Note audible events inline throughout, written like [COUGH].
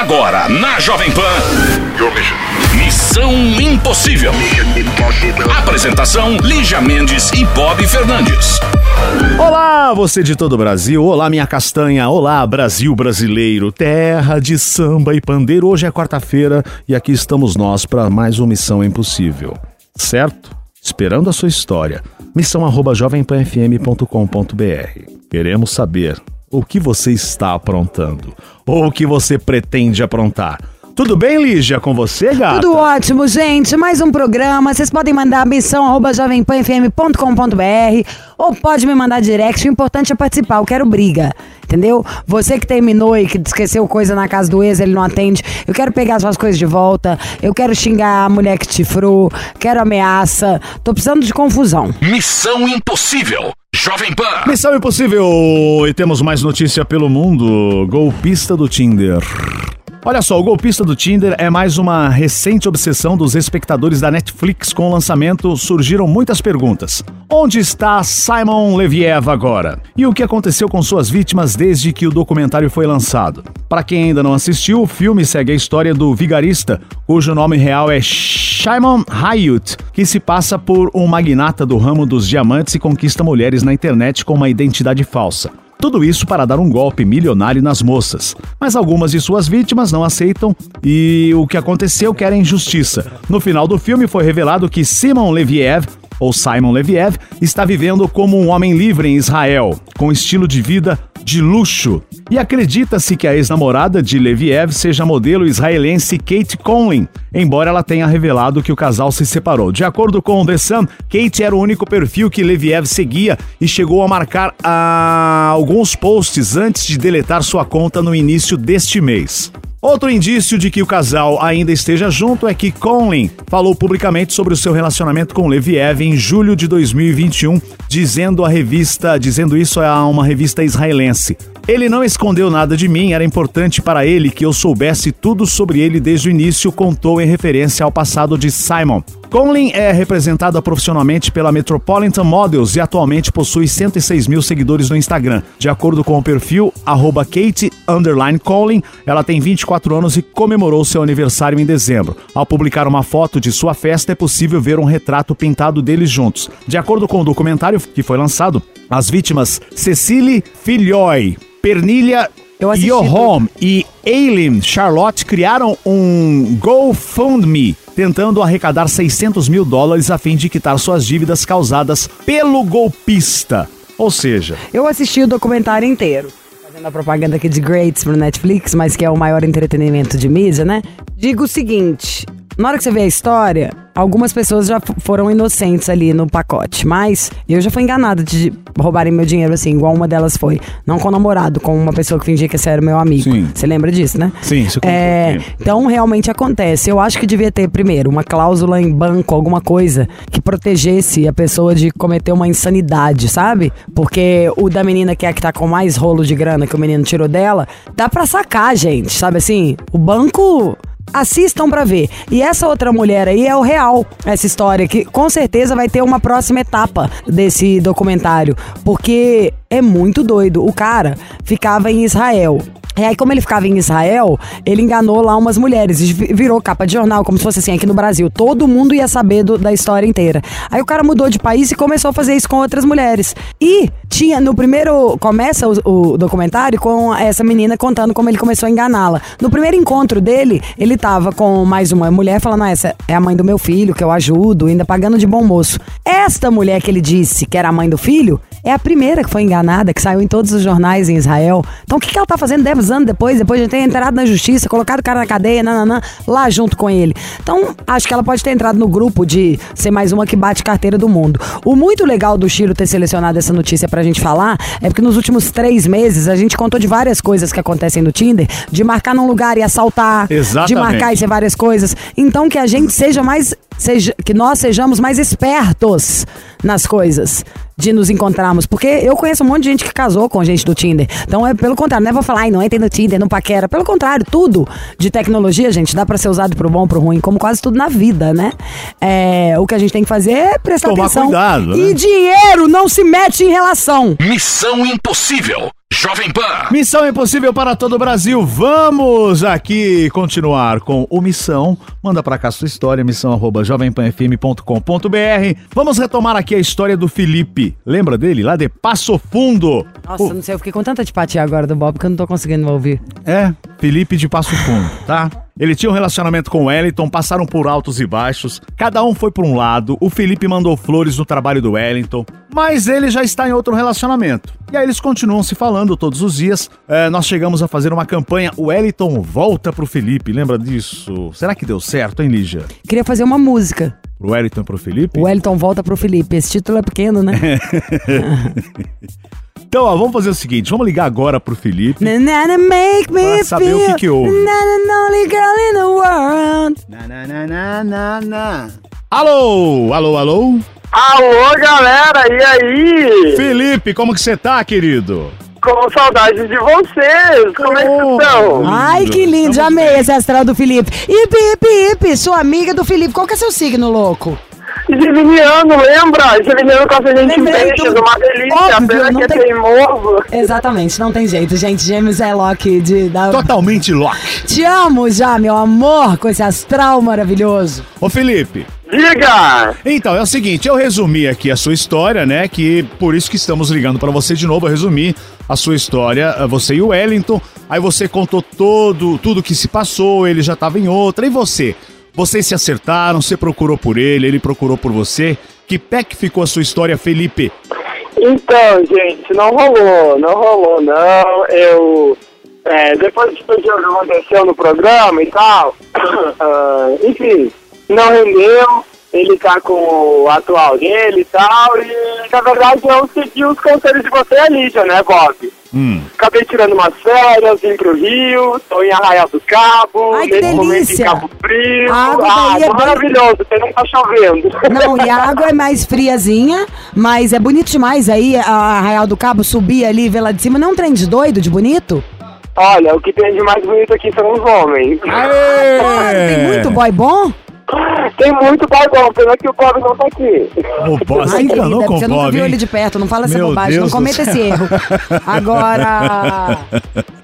Agora, na Jovem Pan. Missão Impossível. Apresentação: Lígia Mendes e Bob Fernandes. Olá, você de todo o Brasil. Olá, minha castanha. Olá, Brasil brasileiro. Terra de samba e pandeiro. Hoje é quarta-feira e aqui estamos nós para mais uma Missão Impossível. Certo? Esperando a sua história. Missão arroba jovempanfm.com.br. Queremos saber o que você está aprontando ou o que você pretende aprontar. Tudo bem, Lígia, com você, gata? Tudo ótimo, gente. Mais um programa. Vocês podem mandar missão arroba jovempanfm.com.br ou pode me mandar direct. O importante é participar. Eu quero briga. Entendeu? Você que terminou e que esqueceu coisa na casa do ex, ele não atende. Eu quero pegar suas coisas de volta. Eu quero xingar a mulher que te frou. Quero ameaça. Tô precisando de confusão. Missão Impossível. Jovem Pan. Missão Impossível! E temos mais notícia pelo mundo. Golpista do Tinder. Olha só, o golpista do Tinder é mais uma recente obsessão dos espectadores da Netflix. Com o lançamento, surgiram muitas perguntas. Onde está Simon Leviev agora? E o que aconteceu com suas vítimas desde que o documentário foi lançado? Para quem ainda não assistiu, o filme segue a história do vigarista, cujo nome real é Shimon Hayut, que se passa por um magnata do ramo dos diamantes e conquista mulheres na internet com uma identidade falsa. Tudo isso para dar um golpe milionário nas moças. Mas algumas de suas vítimas não aceitam e o que aconteceu querem justiça. No final do filme foi revelado que Simon Leviev, ou Simon Leviev, está vivendo como um homem livre em Israel, com estilo de vida de luxo. E acredita-se que a ex-namorada de Leviev seja a modelo israelense Kate Conlin, embora ela tenha revelado que o casal se separou. De acordo com o The Sun, Kate era o único perfil que Leviev seguia e chegou a marcar ah, alguns posts antes de deletar sua conta no início deste mês. Outro indício de que o casal ainda esteja junto é que Conlin falou publicamente sobre o seu relacionamento com Leviev em julho de 2021, dizendo a revista, dizendo isso a uma revista israelense. Ele não escondeu nada de mim, era importante para ele que eu soubesse tudo sobre ele desde o início, contou em referência ao passado de Simon. Conlin é representada profissionalmente pela Metropolitan Models e atualmente possui 106 mil seguidores no Instagram. De acordo com o perfil Kate Conlin, ela tem 24 anos e comemorou seu aniversário em dezembro. Ao publicar uma foto de sua festa, é possível ver um retrato pintado deles juntos. De acordo com o documentário que foi lançado, as vítimas Cecily Filhoi, Pernilha Yohom e Aileen Charlotte criaram um GoFundMe tentando arrecadar 600 mil dólares a fim de quitar suas dívidas causadas pelo golpista. Ou seja, Eu assisti o documentário inteiro. Fazendo a propaganda aqui de Greats pro Netflix, mas que é o maior entretenimento de mídia, né? Digo o seguinte: na hora que você vê a história, algumas pessoas já foram inocentes ali no pacote, mas eu já fui enganada de roubarem meu dinheiro assim, igual uma delas foi. Não com o namorado, com uma pessoa que fingia que esse era meu amigo. Sim. Você lembra disso, né? Sim, isso é. Então realmente acontece. Eu acho que devia ter, primeiro, uma cláusula em banco, alguma coisa que protegesse a pessoa de cometer uma insanidade, sabe? Porque o da menina que é a que tá com mais rolo de grana que o menino tirou dela, dá pra sacar, gente, sabe assim? O banco. Assistam pra ver. E essa outra mulher aí é o real, essa história, que com certeza vai ter uma próxima etapa desse documentário. Porque é muito doido. O cara ficava em Israel. E aí, como ele ficava em Israel, ele enganou lá umas mulheres. e vi- Virou capa de jornal, como se fosse assim, aqui no Brasil. Todo mundo ia saber do- da história inteira. Aí o cara mudou de país e começou a fazer isso com outras mulheres. E tinha, no primeiro. Começa o, o documentário com essa menina contando como ele começou a enganá-la. No primeiro encontro dele, ele tava com mais uma mulher falando: ah, essa é a mãe do meu filho, que eu ajudo, ainda pagando de bom moço. Esta mulher que ele disse que era a mãe do filho é a primeira que foi enganada, que saiu em todos os jornais em Israel. Então o que, que ela tá fazendo 10 anos depois, depois de ter entrado na justiça, colocado o cara na cadeia, nananã, lá junto com ele? Então acho que ela pode ter entrado no grupo de ser mais uma que bate carteira do mundo. O muito legal do Chiro ter selecionado essa notícia pra gente falar é porque nos últimos três meses a gente contou de várias coisas que acontecem no Tinder, de marcar num lugar e assaltar, de Exatamente. marcar e ser várias coisas. Então que a gente seja mais, seja, que nós sejamos mais espertos nas coisas. De nos encontrarmos. Porque eu conheço um monte de gente que casou com gente do Tinder. Então é pelo contrário, não é vou falar, ai, não entrem no Tinder, não paquera. Pelo contrário, tudo de tecnologia, gente, dá pra ser usado pro bom, pro ruim, como quase tudo na vida, né? É, o que a gente tem que fazer é prestar Tomar atenção. cuidado, E né? dinheiro não se mete em relação. Missão Impossível. Jovem Pan. Missão impossível para todo o Brasil. Vamos aqui continuar com o Missão. Manda pra cá sua história, missão arroba jovempanfm.com.br. Vamos retomar aqui a história do Felipe. Lembra dele? Lá de Passo Fundo. Nossa, O- não sei, eu fiquei com tanta antipatia agora do Bob que eu não tô conseguindo ouvir. É, Felipe de Passo Fundo, tá? Ele tinha um relacionamento com o Wellington, passaram por altos e baixos, cada um foi por um lado, o Felipe mandou flores no trabalho do Wellington, mas ele já está em outro relacionamento. E aí eles continuam se falando todos os dias. É, nós chegamos a fazer uma campanha, o Wellington volta pro Felipe, lembra disso? Será que deu certo, hein, Lígia? Queria fazer uma música. Pro Wellington pro Felipe? O Wellington volta pro Felipe. Esse título é pequeno, né? [LAUGHS] Então, ó, vamos fazer o seguinte, vamos ligar agora pro Felipe. Na, na, na, make me Pra saber feel o que que houve. Na, na, only girl in the world. Alô, alô, alô? Alô, galera, e aí? Felipe, como que você tá, querido? Com saudades de vocês, como é que estão? Ai, que lindo. Já amei esse astral do Felipe. Ipe, ipe, ipe. Sua amiga do Felipe. Qual que é seu signo, louco? Geminiano, lembra? Geminiano com a gente em Lembrei peixes, do- uma delícia, Óbvio, pena que é tem- teimoso. Exatamente, não tem jeito, gente. Gêmeos é Loki de... Da... Totalmente Loki. Te amo já, meu amor, com esse astral maravilhoso. Ô Felipe, Diga! então é o seguinte, eu resumi aqui a sua história, né? Que por isso que estamos ligando pra você de novo, eu resumi a sua história, você e o Wellington. Aí você contou todo, tudo que se passou, ele já tava em outra. E você? Vocês se acertaram, você procurou por ele, ele procurou por você. Que pé que ficou a sua história, Felipe? Então, gente, não rolou, não rolou, não. Eu, é, depois de tudo que aconteceu no programa e tal, [COUGHS] ah, enfim, não rendeu. Ele tá com o atual dele e tal, e na verdade eu segui os conselhos de você e a Lídia, né, Bob? Hum. Acabei tirando umas férias, vim pro Rio, tô em Arraial do Cabo, Ai, que nesse momento em delícia! Cabo Frio. A água ah, é bem- maravilhoso, porque não tá chovendo. Não, e a [LAUGHS] água é mais friazinha, mas é bonito demais aí, a Arraial do Cabo, subir ali, ver lá de cima. Não é um trem de doido, de bonito? Olha, o que tem de mais bonito aqui são os homens. Claro, tem muito boy bom. Tem muito bom, pena que o Bob não tá aqui. O Bob, você enganou com você o nunca Bob, viu ele de perto, não fala essa Meu bobagem, Deus não cometa esse erro. Agora... [LAUGHS]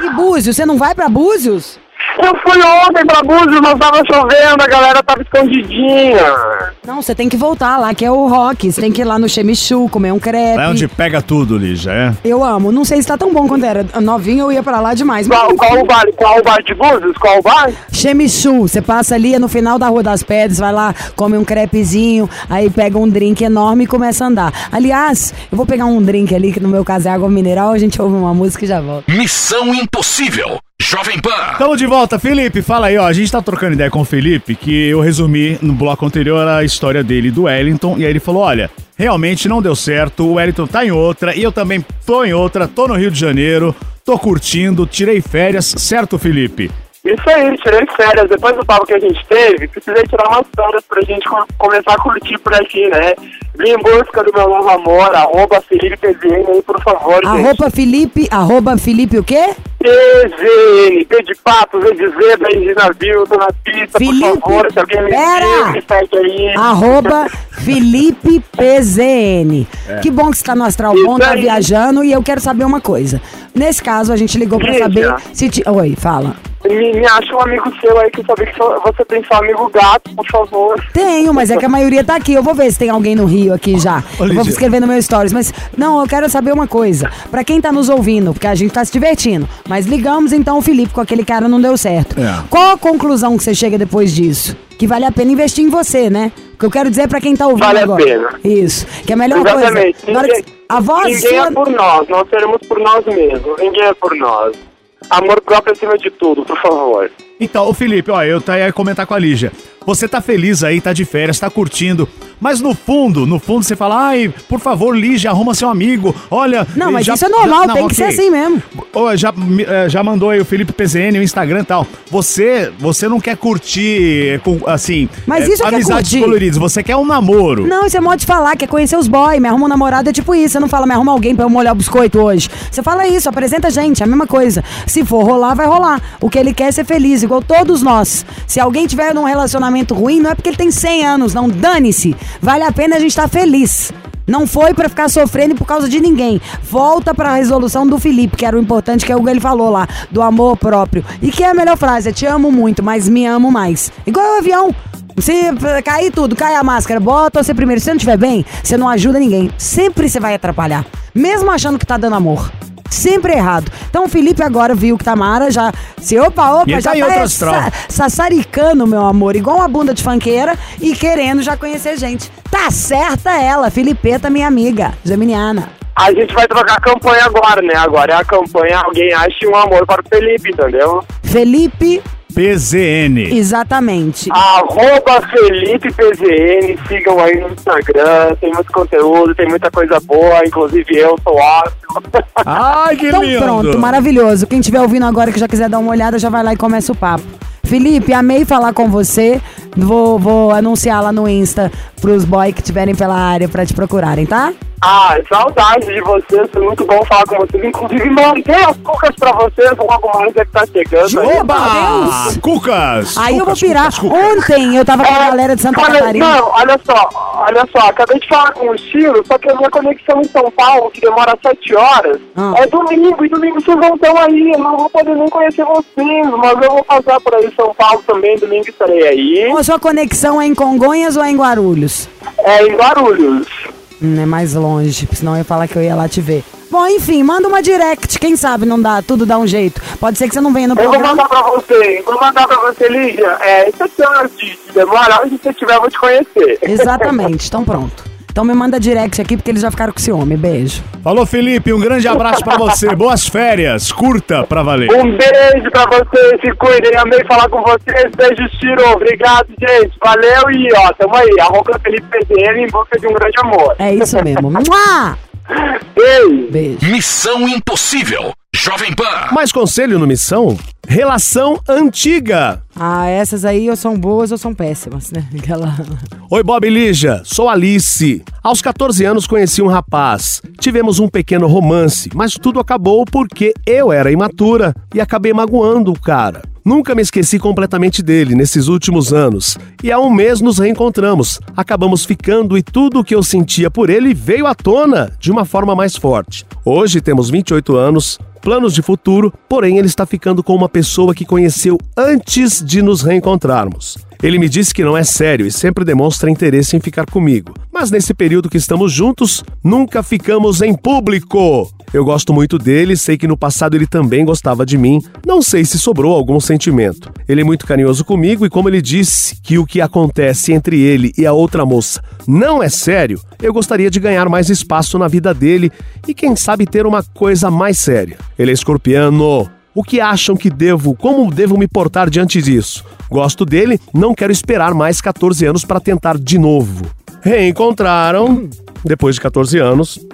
E Búzios, você não vai pra Búzios? Eu fui ontem pra Búzios, mas tava chovendo, a galera tava escondidinha. Não, você tem que voltar lá, que é o rock. Você tem que ir lá no Chemichu, comer um crepe. É onde pega tudo, Lígia, é? Eu amo. Não sei se tá tão bom quanto era. Novinho eu ia pra lá demais. Mas Qual, qual o bar? Qual o bar de Búzios? Qual o bar? Chemichu, você passa ali é no final da Rua das Pedras, vai lá, come um crepezinho, aí pega um drink enorme e começa a andar. Aliás, eu vou pegar um drink ali, que no meu caso é água mineral, a gente ouve uma música e já volta. Missão Impossível. Jovem Pan. Tamo de volta, Felipe. Fala aí, ó. A gente tá trocando ideia com o Felipe, que eu resumi no bloco anterior a história dele do Wellington. E aí ele falou: olha, realmente não deu certo. O Wellington tá em outra e eu também tô em outra. Tô no Rio de Janeiro, tô curtindo, tirei férias, certo, Felipe? Isso aí, tirei férias. Depois do papo que a gente teve, precisei tirar umas férias pra gente co- começar a curtir por aqui, né? Vim em busca do meu novo amor, arroba Felipe PZN aí, por favor, gente. Arroba Felipe, arroba Felipe o quê? PZN, P de pato, V de zebra, de navio, tô na pista, Felipe, por favor, se alguém me pera! viu, me segue aí. Arroba Felipe PZN. Que bom que você tá no Astral Isso Bom, tá aí. viajando e eu quero saber uma coisa. Nesse caso, a gente ligou pra Diga. saber se... Ti... Oi, fala. Me, me acha um amigo seu aí que eu sabia que você tem seu amigo gato, por favor. Tenho, mas é que a maioria tá aqui. Eu vou ver se tem alguém no Rio aqui já. Ô, Eu vou escrever no meu stories. Mas, não, eu quero saber uma coisa. Pra quem tá nos ouvindo, porque a gente tá se divertindo. Mas ligamos então o Felipe com aquele cara não deu certo. É. Qual a conclusão que você chega depois disso? Que vale a pena investir em você, né? O que eu quero dizer pra quem tá ouvindo Vale a agora. pena. Isso. Que é a melhor Exatamente. coisa. Que- Ninguém, a voz ninguém sua... é por nós, nós seremos por nós mesmos. Ninguém é por nós. Amor próprio acima de tudo, por favor. Então, ô Felipe, ó, eu tá ia comentar com a Lígia. você tá feliz aí, tá de férias, tá curtindo. Mas no fundo, no fundo você fala, ai, por favor, Lígia, arruma seu amigo. Olha. Não, mas já- isso é normal, já- não, tem que ser assim mesmo. Já, eh, já mandou aí o Felipe PZN, o Instagram e tal. Você, você não quer curtir, eh, assim, Mas eh, isso é é amizades curtir. coloridas, você quer um namoro. Não, isso é modo de falar, quer conhecer os boys, me arruma um namorado, é tipo isso. Você não fala, me arruma alguém pra eu molhar o biscoito hoje. Você fala isso, apresenta a gente, é a mesma coisa. Se for rolar, vai rolar. O que ele quer é ser feliz, igual todos nós. Se alguém tiver num relacionamento ruim, não é porque ele tem 100 anos, não. Dane-se. Vale a pena a gente estar feliz. Não foi pra ficar sofrendo por causa de ninguém. Volta pra resolução do Felipe, que era o importante, que é o que ele falou lá, do amor próprio. E que é a melhor frase, é te amo muito, mas me amo mais. Igual o avião. Se cair tudo, cai a máscara, bota você primeiro. Se não estiver bem, você não ajuda ninguém. Sempre você vai atrapalhar. Mesmo achando que tá dando amor. Sempre errado. Então o Felipe agora viu que Tamara já. Se opa, opa, E já tá tá é, sa- sassaricando, meu amor, igual uma bunda de fanqueira e querendo já conhecer gente. Tá certa ela, Filipeta, minha amiga, geminiana. A gente vai trocar a campanha agora, né? Agora é a campanha Alguém Ache um Amor para o Felipe, entendeu? Felipe, PZN. exatamente. Arroba Felipe PZN, sigam aí no Instagram, tem muito conteúdo, tem muita coisa boa, inclusive eu sou ótimo. [LAUGHS] Ai, que Então lindo. pronto, maravilhoso. Quem estiver ouvindo agora que já quiser dar uma olhada, já vai lá e começa o papo. Felipe, amei falar com você. Vou, vou anunciar lá no Insta pros boys que estiverem pela área pra te procurarem, tá? Ah, saudade de vocês, foi muito bom falar com vocês. Inclusive, mandei as cucas pra vocês, logo mais é que tá chegando aí. Oba! Deus! Cucas! Aí eu vou Cucas, pirar. Cucas, Cucas. Ontem eu tava com a galera de Santa olha, Catarina. Não, olha só, olha só, acabei de falar com o Chiro, só que a minha conexão em São Paulo, que demora sete horas, Ah. é domingo, e domingo vocês não estão aí, eu não vou poder nem conhecer vocês, mas eu vou passar por aí em São Paulo também, domingo estarei aí, A sua conexão é em Congonhas ou é em Guarulhos? é em Guarulhos. Hum, é mais longe, senão eu ia falar que eu ia lá te ver. Bom, enfim, manda uma direct, quem sabe não dá, tudo dá um jeito. Pode ser que você não venha no Eu vou programa. mandar pra você, vou mandar pra você, Lígia, é, sete horas de, de demora, onde você estiver eu vou te conhecer. Exatamente, [LAUGHS] então pronto. Então me manda direct aqui porque eles já ficaram com ciúme. Beijo. Falou, Felipe. Um grande abraço pra você. [LAUGHS] Boas férias. Curta pra valer. Um beijo pra vocês, se cuidem, amei falar com vocês, beijo, Chiro, obrigado, gente, valeu e ó, tamo aí, arroba Felipe PZN em busca de um grande amor. É isso mesmo. Mua! Beijo! Beijo. Missão Impossível. Jovem Pan. Mais conselho no Missão? Relação antiga. Ah, essas aí ou são boas ou são péssimas, né? [LAUGHS] Aquela... Oi, Bob e Lígia, sou Alice. Aos 14 anos conheci um rapaz. Tivemos um pequeno romance, mas tudo acabou porque eu era imatura e acabei magoando o cara. Nunca me esqueci completamente dele nesses últimos anos. E há um mês nos reencontramos. Acabamos ficando e tudo o que eu sentia por ele veio à tona de uma forma mais forte. Hoje temos 28 anos, planos de futuro, porém ele está ficando com uma pessoa que conheceu antes de nos reencontrarmos. Ele me disse que não é sério e sempre demonstra interesse em ficar comigo. Mas nesse período que estamos juntos, nunca ficamos em público. Eu gosto muito dele, sei que no passado ele também gostava de mim. Não sei se sobrou algum sentimento. Ele é muito carinhoso comigo e como ele disse que o que acontece entre ele e a outra moça não é sério, eu gostaria de ganhar mais espaço na vida dele e quem sabe ter uma coisa mais séria. Ele é escorpiano. O que acham que devo, como devo me portar diante disso? Gosto dele, não quero esperar mais 14 anos para tentar de novo. Reencontraram depois de 14 anos.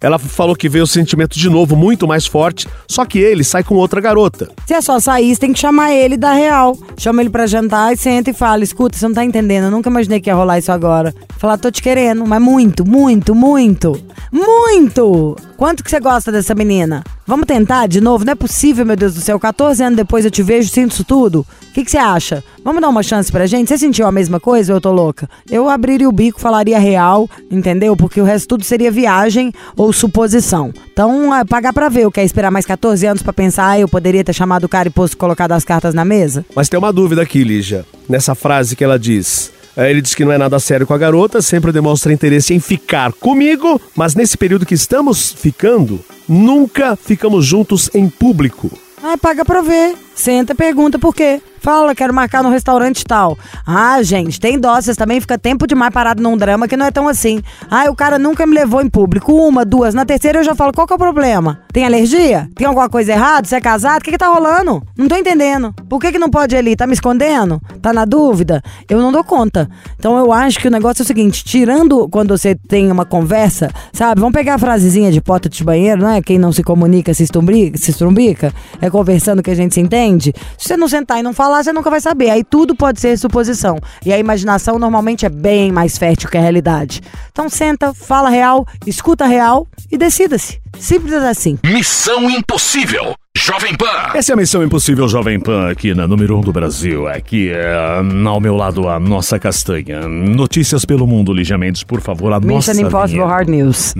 Ela falou que veio o sentimento de novo muito mais forte, só que ele sai com outra garota. Se é só sair, você tem que chamar ele da real. Chama ele pra jantar e senta e fala: escuta, você não tá entendendo, eu nunca imaginei que ia rolar isso agora. Falar, tô te querendo, mas muito, muito, muito. Muito! Quanto que você gosta dessa menina? Vamos tentar de novo? Não é possível, meu Deus do céu. 14 anos depois eu te vejo, sinto isso tudo. O que, que você acha? Vamos dar uma chance pra gente? Você sentiu a mesma coisa ou eu tô louca? Eu abriria o bico, falaria real, entendeu? Porque o resto tudo seria viagem ou suposição. Então, é pagar pra ver. Eu quero esperar mais 14 anos pra pensar, ah, eu poderia ter chamado o cara e posto colocado as cartas na mesa? Mas tem uma dúvida aqui, Lígia. Nessa frase que ela diz. É, Ele diz que não é nada sério com a garota, sempre demonstra interesse em ficar comigo, mas nesse período que estamos ficando, nunca ficamos juntos em público. Ah, paga pra ver. Senta pergunta por quê. Fala, quero marcar no restaurante tal. Ah, gente, tem dó, também fica tempo demais parado num drama que não é tão assim. Ah, o cara nunca me levou em público. Uma, duas. Na terceira eu já falo, qual que é o problema? Tem alergia? Tem alguma coisa errada? Você é casado? O que que tá rolando? Não tô entendendo. Por que que não pode ir ali? Tá me escondendo? Tá na dúvida? Eu não dou conta. Então eu acho que o negócio é o seguinte, tirando quando você tem uma conversa, sabe? Vamos pegar a frasezinha de porta de banheiro, não é? Quem não se comunica se se estrumbica. É conversando que a gente se entende. Se você não sentar e não falar, você nunca vai saber. Aí tudo pode ser suposição. E a imaginação normalmente é bem mais fértil que a realidade. Então senta, fala real, escuta real e decida-se. Simples assim. Missão Impossível. Jovem Pan. Essa é a Missão Impossível Jovem Pan aqui na número 1 um do Brasil. Aqui é, ao meu lado a nossa castanha. Notícias pelo mundo, Lígia Mendes, por favor, a nossa Mission Impossible vinheta. Hard News.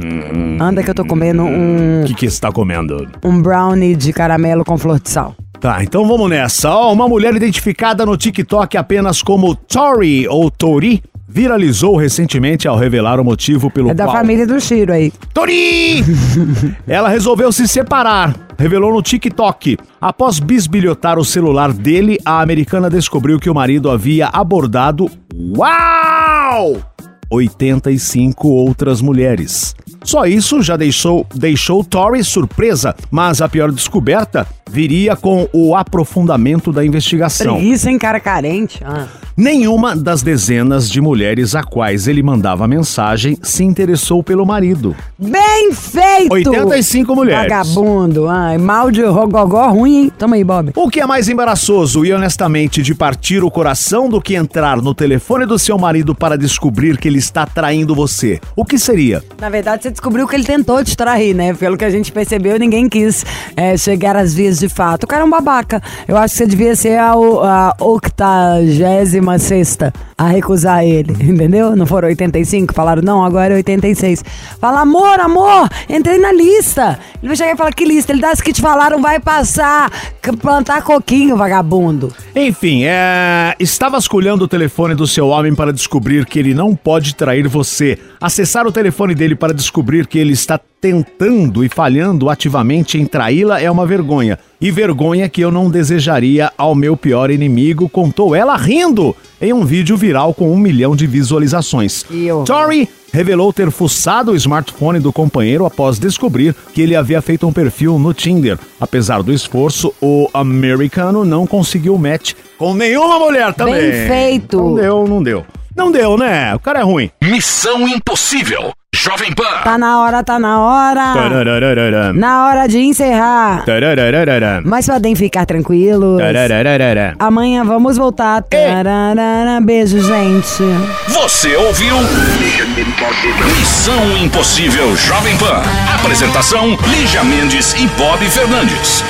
Anda que eu tô comendo um, O que, que está comendo? um brownie de caramelo com flor de sal. Tá, então vamos nessa. Ó, uma mulher identificada no TikTok apenas como Tori ou Tori viralizou recentemente ao revelar o motivo pelo É da qual... família do Chiro aí. Tori! [LAUGHS] Ela resolveu se separar, revelou no TikTok. Após bisbilhotar o celular dele, a americana descobriu que o marido havia abordado. Uau! 85 outras mulheres. Só isso já deixou, deixou Tori surpresa, mas a pior descoberta viria com o aprofundamento da investigação. Preguiça, hein, cara carente. Ah. Nenhuma das dezenas de mulheres a quais ele mandava mensagem se interessou pelo marido. Bem feito! 85 mulheres. Vagabundo. Ai, mal de rogogó ruim, hein? Tamo aí, Bob. O que é mais embaraçoso e honestamente de partir o coração do que entrar no telefone do seu marido para descobrir que ele está traindo você? O que seria? Na verdade, você descobriu que ele tentou te trair, né? Pelo que a gente percebeu, ninguém quis é, chegar às vias de fato. O cara é um babaca. Eu acho que você devia ser a, a octagésima sexta a recusar ele, [LAUGHS] entendeu? Não foram 85? Falaram, não, agora é 86. Fala, amor, amor, entrei na lista. Ele vai chegar e falar, que lista? Ele dá as que te falaram, vai passar. Plantar coquinho, vagabundo. Enfim, é... está vasculhando o telefone do seu homem para descobrir que ele não pode trair você. Acessar o telefone dele para descobrir que ele está tentando e falhando ativamente em traí-la é uma vergonha. E vergonha que eu não desejaria ao meu pior inimigo, contou ela rindo em um vídeo viral com um milhão de visualizações. Tori revelou ter fuçado o smartphone do companheiro após descobrir que ele havia feito um perfil no Tinder. Apesar do esforço, o americano não conseguiu match com nenhuma mulher também. Bem feito. Não deu, não deu. Não deu, né? O cara é ruim. Missão Impossível. Jovem Pan. Tá na hora, tá na hora. Tarararara. Na hora de encerrar. Tarararara. Mas podem ficar tranquilos. Tarararara. Amanhã vamos voltar. Tararara. Beijo, gente. Você ouviu? Missão Impossível Jovem Pan. Apresentação: Lígia Mendes e Bob Fernandes.